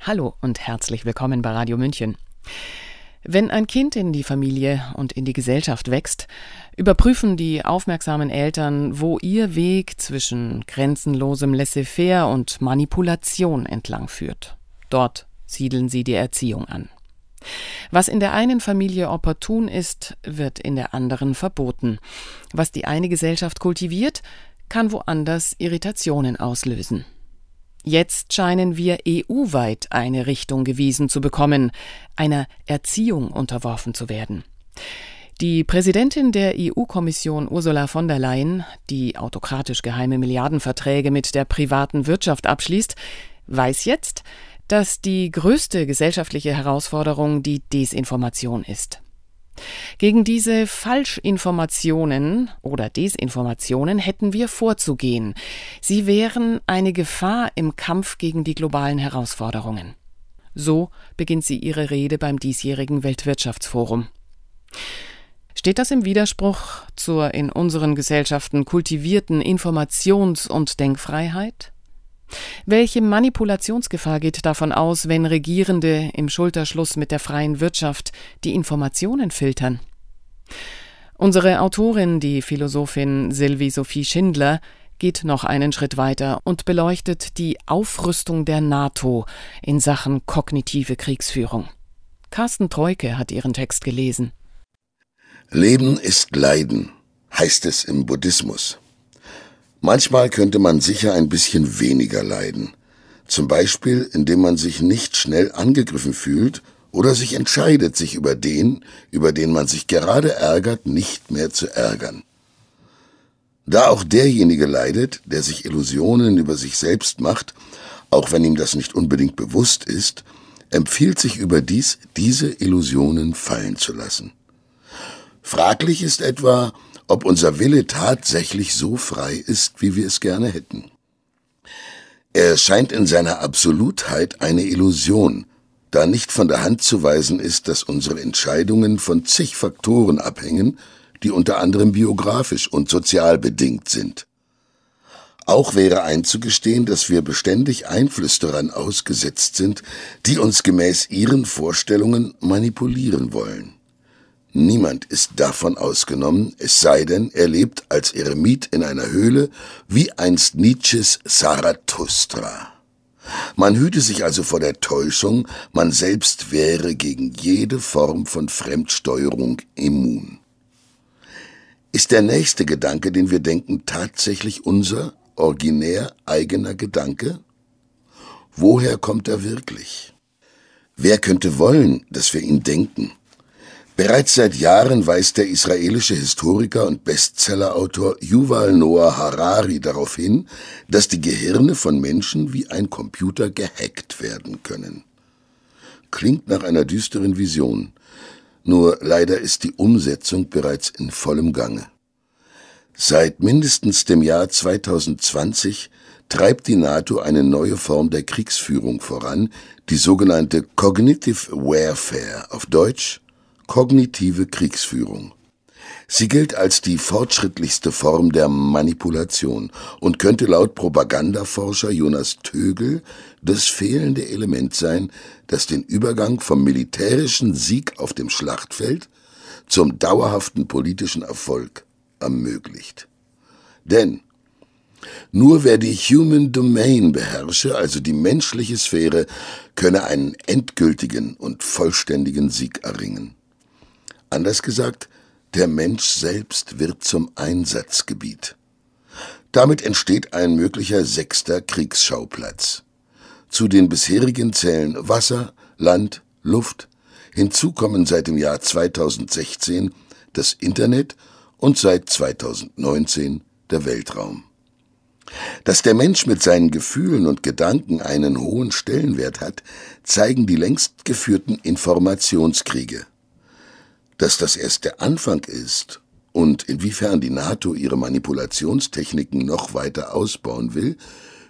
Hallo und herzlich willkommen bei Radio München. Wenn ein Kind in die Familie und in die Gesellschaft wächst, überprüfen die aufmerksamen Eltern, wo ihr Weg zwischen grenzenlosem Laissez-faire und Manipulation entlang führt. Dort siedeln sie die Erziehung an. Was in der einen Familie opportun ist, wird in der anderen verboten. Was die eine Gesellschaft kultiviert, kann woanders Irritationen auslösen. Jetzt scheinen wir EU-weit eine Richtung gewiesen zu bekommen, einer Erziehung unterworfen zu werden. Die Präsidentin der EU-Kommission Ursula von der Leyen, die autokratisch geheime Milliardenverträge mit der privaten Wirtschaft abschließt, weiß jetzt, dass die größte gesellschaftliche Herausforderung die Desinformation ist. Gegen diese Falschinformationen oder Desinformationen hätten wir vorzugehen. Sie wären eine Gefahr im Kampf gegen die globalen Herausforderungen. So beginnt sie ihre Rede beim diesjährigen Weltwirtschaftsforum. Steht das im Widerspruch zur in unseren Gesellschaften kultivierten Informations- und Denkfreiheit? Welche Manipulationsgefahr geht davon aus, wenn Regierende im Schulterschluss mit der freien Wirtschaft die Informationen filtern? Unsere Autorin, die Philosophin Sylvie Sophie Schindler, geht noch einen Schritt weiter und beleuchtet die Aufrüstung der NATO in Sachen kognitive Kriegsführung. Carsten Treuke hat ihren Text gelesen. Leben ist Leiden, heißt es im Buddhismus. Manchmal könnte man sicher ein bisschen weniger leiden. Zum Beispiel, indem man sich nicht schnell angegriffen fühlt oder sich entscheidet, sich über den, über den man sich gerade ärgert, nicht mehr zu ärgern. Da auch derjenige leidet, der sich Illusionen über sich selbst macht, auch wenn ihm das nicht unbedingt bewusst ist, empfiehlt sich überdies, diese Illusionen fallen zu lassen. Fraglich ist etwa, ob unser Wille tatsächlich so frei ist, wie wir es gerne hätten. Er scheint in seiner Absolutheit eine Illusion, da nicht von der Hand zu weisen ist, dass unsere Entscheidungen von zig Faktoren abhängen, die unter anderem biografisch und sozial bedingt sind. Auch wäre einzugestehen, dass wir beständig Einflüsterern ausgesetzt sind, die uns gemäß ihren Vorstellungen manipulieren wollen. Niemand ist davon ausgenommen, es sei denn, er lebt als Eremit in einer Höhle, wie einst Nietzsches Zarathustra. Man hüte sich also vor der Täuschung, man selbst wäre gegen jede Form von Fremdsteuerung immun. Ist der nächste Gedanke, den wir denken, tatsächlich unser originär eigener Gedanke? Woher kommt er wirklich? Wer könnte wollen, dass wir ihn denken? Bereits seit Jahren weist der israelische Historiker und Bestsellerautor Yuval Noah Harari darauf hin, dass die Gehirne von Menschen wie ein Computer gehackt werden können. Klingt nach einer düsteren Vision, nur leider ist die Umsetzung bereits in vollem Gange. Seit mindestens dem Jahr 2020 treibt die NATO eine neue Form der Kriegsführung voran, die sogenannte Cognitive Warfare auf Deutsch Kognitive Kriegsführung. Sie gilt als die fortschrittlichste Form der Manipulation und könnte laut Propagandaforscher Jonas Tögel das fehlende Element sein, das den Übergang vom militärischen Sieg auf dem Schlachtfeld zum dauerhaften politischen Erfolg ermöglicht. Denn nur wer die Human Domain beherrsche, also die menschliche Sphäre, könne einen endgültigen und vollständigen Sieg erringen. Anders gesagt, der Mensch selbst wird zum Einsatzgebiet. Damit entsteht ein möglicher sechster Kriegsschauplatz. Zu den bisherigen zählen Wasser, Land, Luft, hinzu kommen seit dem Jahr 2016 das Internet und seit 2019 der Weltraum. Dass der Mensch mit seinen Gefühlen und Gedanken einen hohen Stellenwert hat, zeigen die längst geführten Informationskriege. Dass das erst der Anfang ist und inwiefern die NATO ihre Manipulationstechniken noch weiter ausbauen will,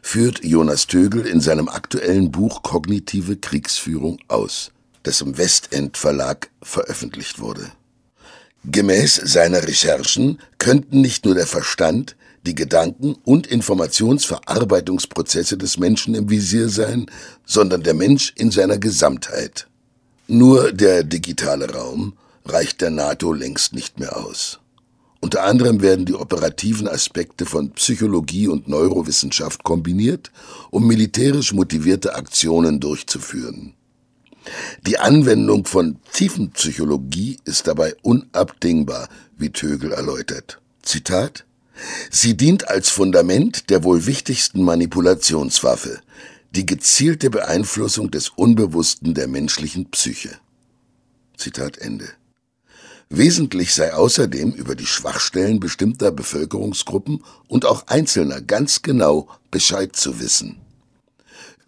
führt Jonas Tögel in seinem aktuellen Buch Kognitive Kriegsführung aus, das im Westend Verlag veröffentlicht wurde. Gemäß seiner Recherchen könnten nicht nur der Verstand, die Gedanken- und Informationsverarbeitungsprozesse des Menschen im Visier sein, sondern der Mensch in seiner Gesamtheit. Nur der digitale Raum reicht der NATO längst nicht mehr aus. Unter anderem werden die operativen Aspekte von Psychologie und Neurowissenschaft kombiniert, um militärisch motivierte Aktionen durchzuführen. Die Anwendung von Tiefenpsychologie ist dabei unabdingbar, wie Tögel erläutert. Zitat Sie dient als Fundament der wohl wichtigsten Manipulationswaffe, die gezielte Beeinflussung des Unbewussten der menschlichen Psyche. Zitat Ende. Wesentlich sei außerdem über die Schwachstellen bestimmter Bevölkerungsgruppen und auch Einzelner ganz genau Bescheid zu wissen.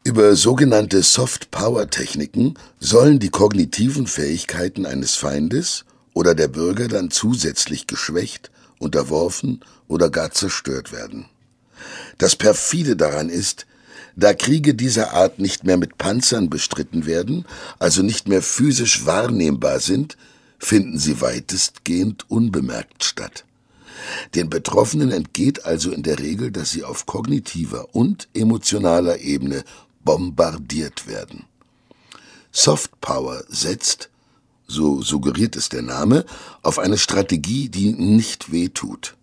Über sogenannte Soft-Power-Techniken sollen die kognitiven Fähigkeiten eines Feindes oder der Bürger dann zusätzlich geschwächt, unterworfen oder gar zerstört werden. Das perfide daran ist, da Kriege dieser Art nicht mehr mit Panzern bestritten werden, also nicht mehr physisch wahrnehmbar sind, finden sie weitestgehend unbemerkt statt. Den Betroffenen entgeht also in der Regel, dass sie auf kognitiver und emotionaler Ebene bombardiert werden. Soft Power setzt, so suggeriert es der Name, auf eine Strategie, die nicht wehtut.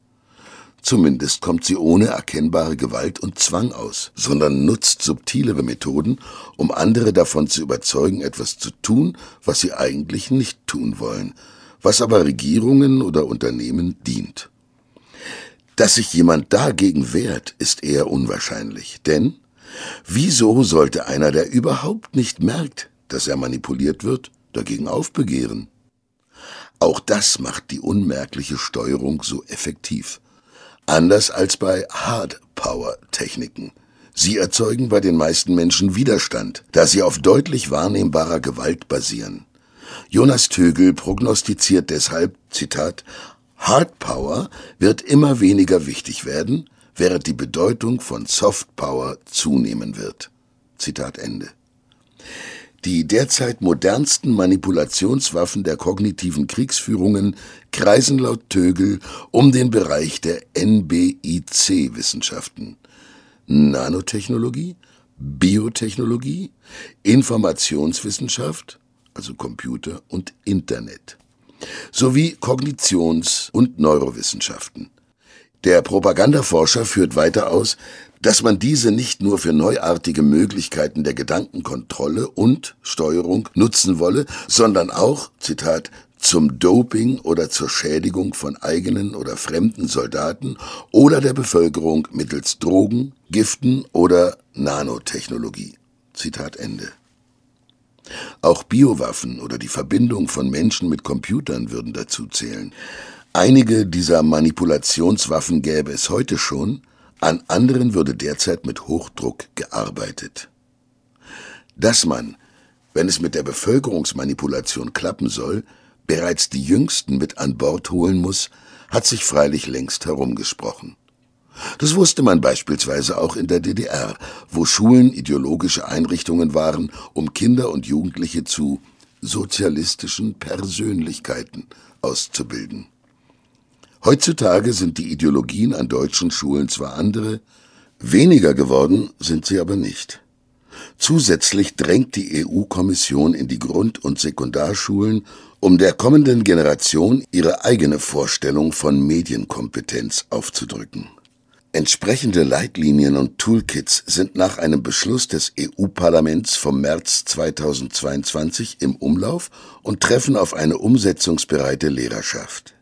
Zumindest kommt sie ohne erkennbare Gewalt und Zwang aus, sondern nutzt subtilere Methoden, um andere davon zu überzeugen, etwas zu tun, was sie eigentlich nicht tun wollen, was aber Regierungen oder Unternehmen dient. Dass sich jemand dagegen wehrt, ist eher unwahrscheinlich, denn wieso sollte einer, der überhaupt nicht merkt, dass er manipuliert wird, dagegen aufbegehren? Auch das macht die unmerkliche Steuerung so effektiv. Anders als bei Hard-Power-Techniken. Sie erzeugen bei den meisten Menschen Widerstand, da sie auf deutlich wahrnehmbarer Gewalt basieren. Jonas Tögel prognostiziert deshalb, Zitat, Hard Power wird immer weniger wichtig werden, während die Bedeutung von Soft Power zunehmen wird. Zitat Ende. Die derzeit modernsten Manipulationswaffen der kognitiven Kriegsführungen kreisen laut Tögel um den Bereich der NBIC-Wissenschaften. Nanotechnologie, Biotechnologie, Informationswissenschaft, also Computer und Internet, sowie Kognitions- und Neurowissenschaften. Der Propagandaforscher führt weiter aus, dass man diese nicht nur für neuartige Möglichkeiten der Gedankenkontrolle und Steuerung nutzen wolle, sondern auch, Zitat, zum Doping oder zur Schädigung von eigenen oder fremden Soldaten oder der Bevölkerung mittels Drogen, Giften oder Nanotechnologie. Zitat Ende. Auch Biowaffen oder die Verbindung von Menschen mit Computern würden dazu zählen. Einige dieser Manipulationswaffen gäbe es heute schon, an anderen würde derzeit mit Hochdruck gearbeitet. Dass man, wenn es mit der Bevölkerungsmanipulation klappen soll, bereits die Jüngsten mit an Bord holen muss, hat sich freilich längst herumgesprochen. Das wusste man beispielsweise auch in der DDR, wo Schulen ideologische Einrichtungen waren, um Kinder und Jugendliche zu sozialistischen Persönlichkeiten auszubilden. Heutzutage sind die Ideologien an deutschen Schulen zwar andere, weniger geworden sind sie aber nicht. Zusätzlich drängt die EU-Kommission in die Grund- und Sekundarschulen, um der kommenden Generation ihre eigene Vorstellung von Medienkompetenz aufzudrücken. Entsprechende Leitlinien und Toolkits sind nach einem Beschluss des EU-Parlaments vom März 2022 im Umlauf und treffen auf eine umsetzungsbereite Lehrerschaft.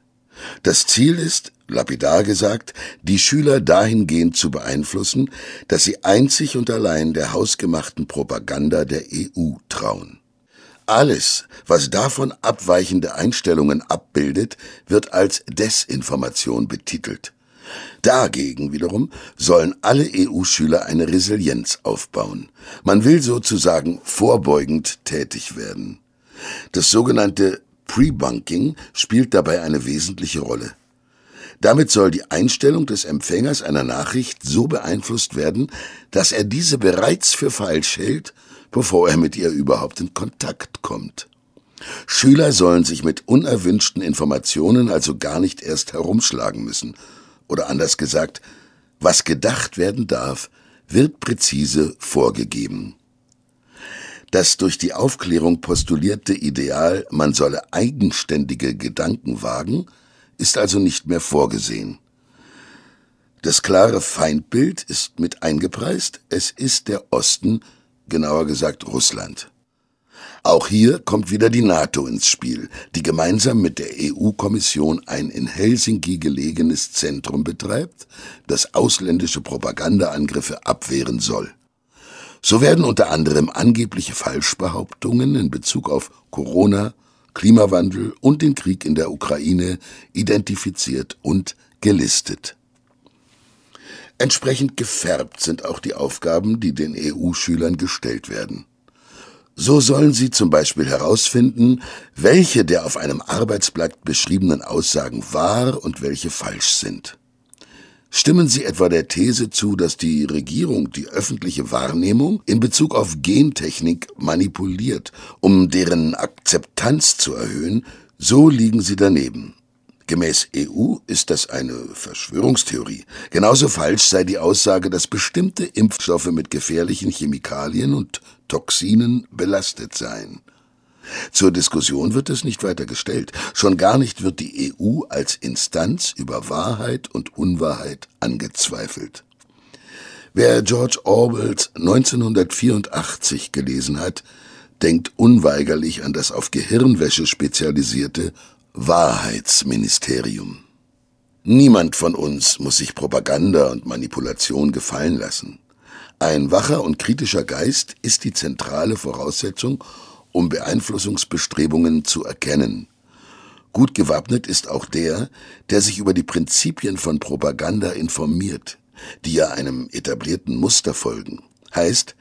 Das Ziel ist, lapidar gesagt, die Schüler dahingehend zu beeinflussen, dass sie einzig und allein der hausgemachten Propaganda der EU trauen. Alles, was davon abweichende Einstellungen abbildet, wird als Desinformation betitelt. Dagegen wiederum sollen alle EU-Schüler eine Resilienz aufbauen. Man will sozusagen vorbeugend tätig werden. Das sogenannte Pre-Bunking spielt dabei eine wesentliche Rolle. Damit soll die Einstellung des Empfängers einer Nachricht so beeinflusst werden, dass er diese bereits für falsch hält, bevor er mit ihr überhaupt in Kontakt kommt. Schüler sollen sich mit unerwünschten Informationen also gar nicht erst herumschlagen müssen. Oder anders gesagt, was gedacht werden darf, wird präzise vorgegeben. Das durch die Aufklärung postulierte Ideal, man solle eigenständige Gedanken wagen, ist also nicht mehr vorgesehen. Das klare Feindbild ist mit eingepreist, es ist der Osten, genauer gesagt Russland. Auch hier kommt wieder die NATO ins Spiel, die gemeinsam mit der EU-Kommission ein in Helsinki gelegenes Zentrum betreibt, das ausländische Propagandaangriffe abwehren soll. So werden unter anderem angebliche Falschbehauptungen in Bezug auf Corona, Klimawandel und den Krieg in der Ukraine identifiziert und gelistet. Entsprechend gefärbt sind auch die Aufgaben, die den EU-Schülern gestellt werden. So sollen sie zum Beispiel herausfinden, welche der auf einem Arbeitsblatt beschriebenen Aussagen wahr und welche falsch sind. Stimmen Sie etwa der These zu, dass die Regierung die öffentliche Wahrnehmung in Bezug auf Gentechnik manipuliert, um deren Akzeptanz zu erhöhen, so liegen Sie daneben. Gemäß EU ist das eine Verschwörungstheorie. Genauso falsch sei die Aussage, dass bestimmte Impfstoffe mit gefährlichen Chemikalien und Toxinen belastet seien. Zur Diskussion wird es nicht weiter gestellt, schon gar nicht wird die EU als Instanz über Wahrheit und Unwahrheit angezweifelt. Wer George Orwells 1984 gelesen hat, denkt unweigerlich an das auf Gehirnwäsche spezialisierte Wahrheitsministerium. Niemand von uns muss sich Propaganda und Manipulation gefallen lassen. Ein wacher und kritischer Geist ist die zentrale Voraussetzung, um Beeinflussungsbestrebungen zu erkennen. Gut gewappnet ist auch der, der sich über die Prinzipien von Propaganda informiert, die ja einem etablierten Muster folgen. Heißt,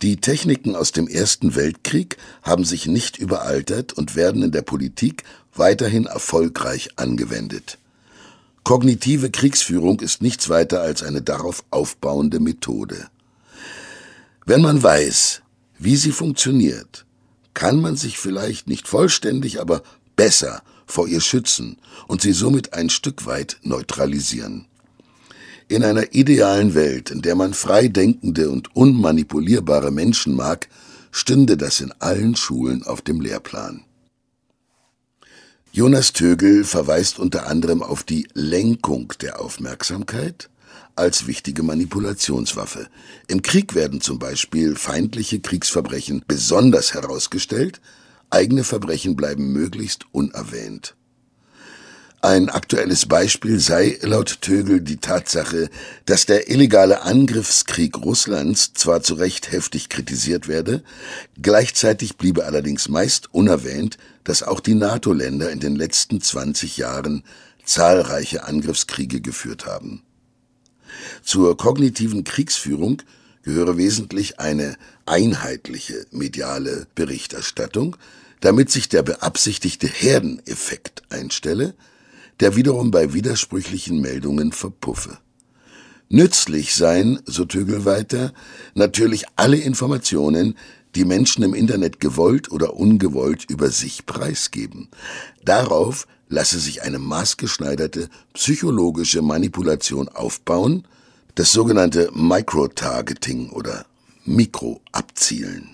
die Techniken aus dem Ersten Weltkrieg haben sich nicht überaltert und werden in der Politik weiterhin erfolgreich angewendet. Kognitive Kriegsführung ist nichts weiter als eine darauf aufbauende Methode. Wenn man weiß, wie sie funktioniert, kann man sich vielleicht nicht vollständig, aber besser vor ihr schützen und sie somit ein Stück weit neutralisieren. In einer idealen Welt, in der man frei denkende und unmanipulierbare Menschen mag, stünde das in allen Schulen auf dem Lehrplan. Jonas Tögel verweist unter anderem auf die Lenkung der Aufmerksamkeit als wichtige Manipulationswaffe. Im Krieg werden zum Beispiel feindliche Kriegsverbrechen besonders herausgestellt, eigene Verbrechen bleiben möglichst unerwähnt. Ein aktuelles Beispiel sei laut Tögel die Tatsache, dass der illegale Angriffskrieg Russlands zwar zu Recht heftig kritisiert werde, gleichzeitig bliebe allerdings meist unerwähnt, dass auch die NATO-Länder in den letzten 20 Jahren zahlreiche Angriffskriege geführt haben. Zur kognitiven Kriegsführung gehöre wesentlich eine einheitliche mediale Berichterstattung, damit sich der beabsichtigte Herdeneffekt einstelle, der wiederum bei widersprüchlichen Meldungen verpuffe. Nützlich seien, so Tögel weiter, natürlich alle Informationen, die Menschen im Internet gewollt oder ungewollt über sich preisgeben. Darauf lasse sich eine maßgeschneiderte psychologische Manipulation aufbauen, das sogenannte Microtargeting oder Mikroabzielen.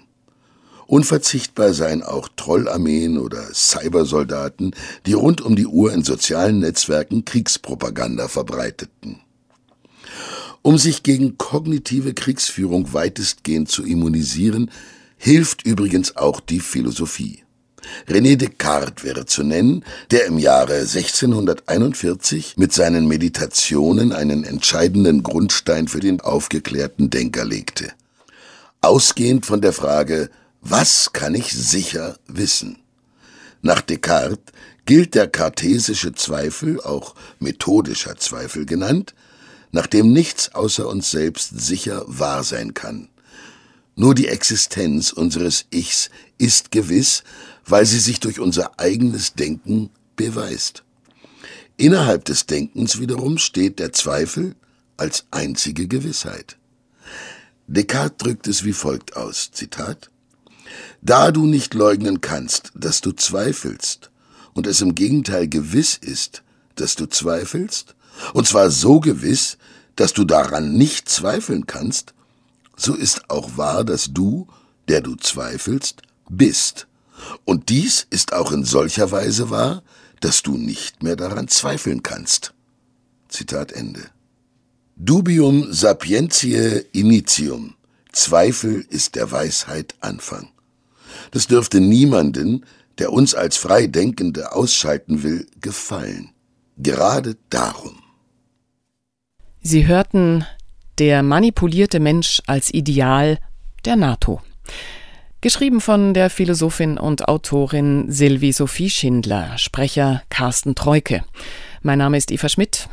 Unverzichtbar seien auch Trollarmeen oder Cybersoldaten, die rund um die Uhr in sozialen Netzwerken Kriegspropaganda verbreiteten. Um sich gegen kognitive Kriegsführung weitestgehend zu immunisieren, hilft übrigens auch die Philosophie. René Descartes wäre zu nennen, der im Jahre 1641 mit seinen Meditationen einen entscheidenden Grundstein für den aufgeklärten Denker legte. Ausgehend von der Frage, was kann ich sicher wissen? Nach Descartes gilt der kartesische Zweifel, auch methodischer Zweifel genannt, nach dem nichts außer uns selbst sicher wahr sein kann. Nur die Existenz unseres Ichs ist gewiss, weil sie sich durch unser eigenes Denken beweist. Innerhalb des Denkens wiederum steht der Zweifel als einzige Gewissheit. Descartes drückt es wie folgt aus, Zitat, da du nicht leugnen kannst, dass du zweifelst, und es im Gegenteil gewiss ist, dass du zweifelst, und zwar so gewiss, dass du daran nicht zweifeln kannst, so ist auch wahr, dass du, der du zweifelst, bist. Und dies ist auch in solcher Weise wahr, dass du nicht mehr daran zweifeln kannst. Zitat Ende. Dubium sapientiae initium. Zweifel ist der Weisheit Anfang. Das dürfte niemanden, der uns als Freidenkende ausschalten will, gefallen. Gerade darum. Sie hörten Der manipulierte Mensch als Ideal der NATO. Geschrieben von der Philosophin und Autorin Sylvie Sophie Schindler, Sprecher Carsten Treuke. Mein Name ist Eva Schmidt.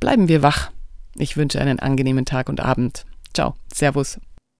Bleiben wir wach. Ich wünsche einen angenehmen Tag und Abend. Ciao. Servus.